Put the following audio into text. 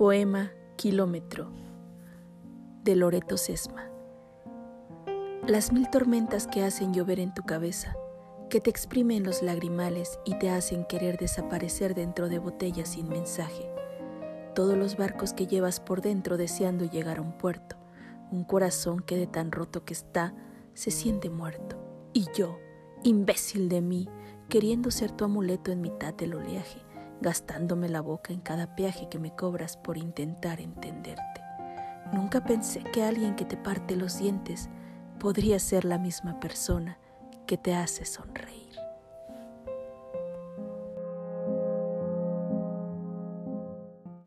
Poema Kilómetro de Loreto Sesma. Las mil tormentas que hacen llover en tu cabeza, que te exprimen los lagrimales y te hacen querer desaparecer dentro de botellas sin mensaje. Todos los barcos que llevas por dentro deseando llegar a un puerto, un corazón que de tan roto que está, se siente muerto. Y yo, imbécil de mí, queriendo ser tu amuleto en mitad del oleaje, gastándome la boca en cada peaje que me cobras por intentar entenderte. Nunca pensé que alguien que te parte los dientes podría ser la misma persona que te hace sonreír.